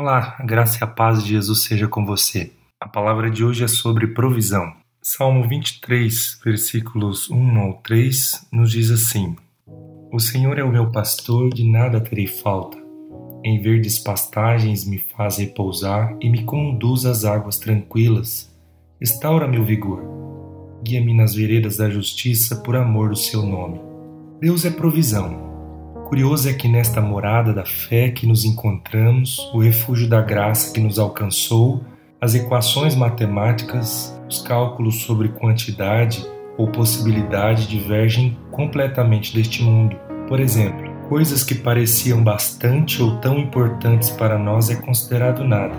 Olá, graça e a paz de Jesus seja com você. A palavra de hoje é sobre provisão. Salmo 23, versículos 1 ao 3, nos diz assim: O Senhor é o meu pastor, de nada terei falta. Em verdes pastagens me faz repousar e me conduz às águas tranquilas. Restaura meu vigor. Guia-me nas veredas da justiça por amor do seu nome. Deus é provisão Curioso é que nesta morada da fé que nos encontramos, o refúgio da graça que nos alcançou, as equações matemáticas, os cálculos sobre quantidade ou possibilidade divergem completamente deste mundo. Por exemplo, coisas que pareciam bastante ou tão importantes para nós é considerado nada.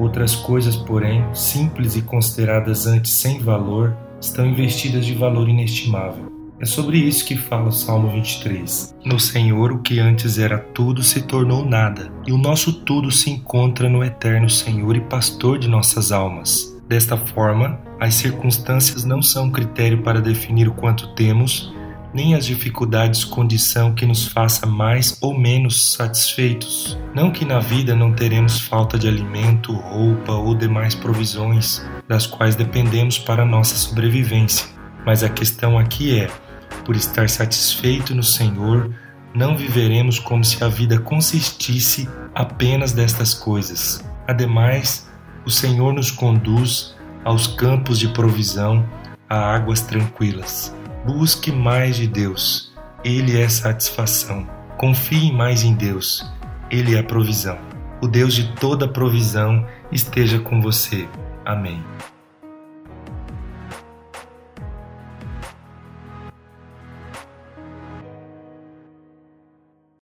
Outras coisas, porém, simples e consideradas antes sem valor, estão investidas de valor inestimável. É sobre isso que fala o Salmo 23. No Senhor, o que antes era tudo se tornou nada, e o nosso tudo se encontra no eterno Senhor e pastor de nossas almas. Desta forma, as circunstâncias não são critério para definir o quanto temos, nem as dificuldades condição que nos faça mais ou menos satisfeitos. Não que na vida não teremos falta de alimento, roupa ou demais provisões das quais dependemos para nossa sobrevivência. Mas a questão aqui é: por estar satisfeito no Senhor, não viveremos como se a vida consistisse apenas destas coisas. Ademais, o Senhor nos conduz aos campos de provisão, a águas tranquilas. Busque mais de Deus, Ele é satisfação. Confie mais em Deus, Ele é provisão. O Deus de toda provisão esteja com você. Amém.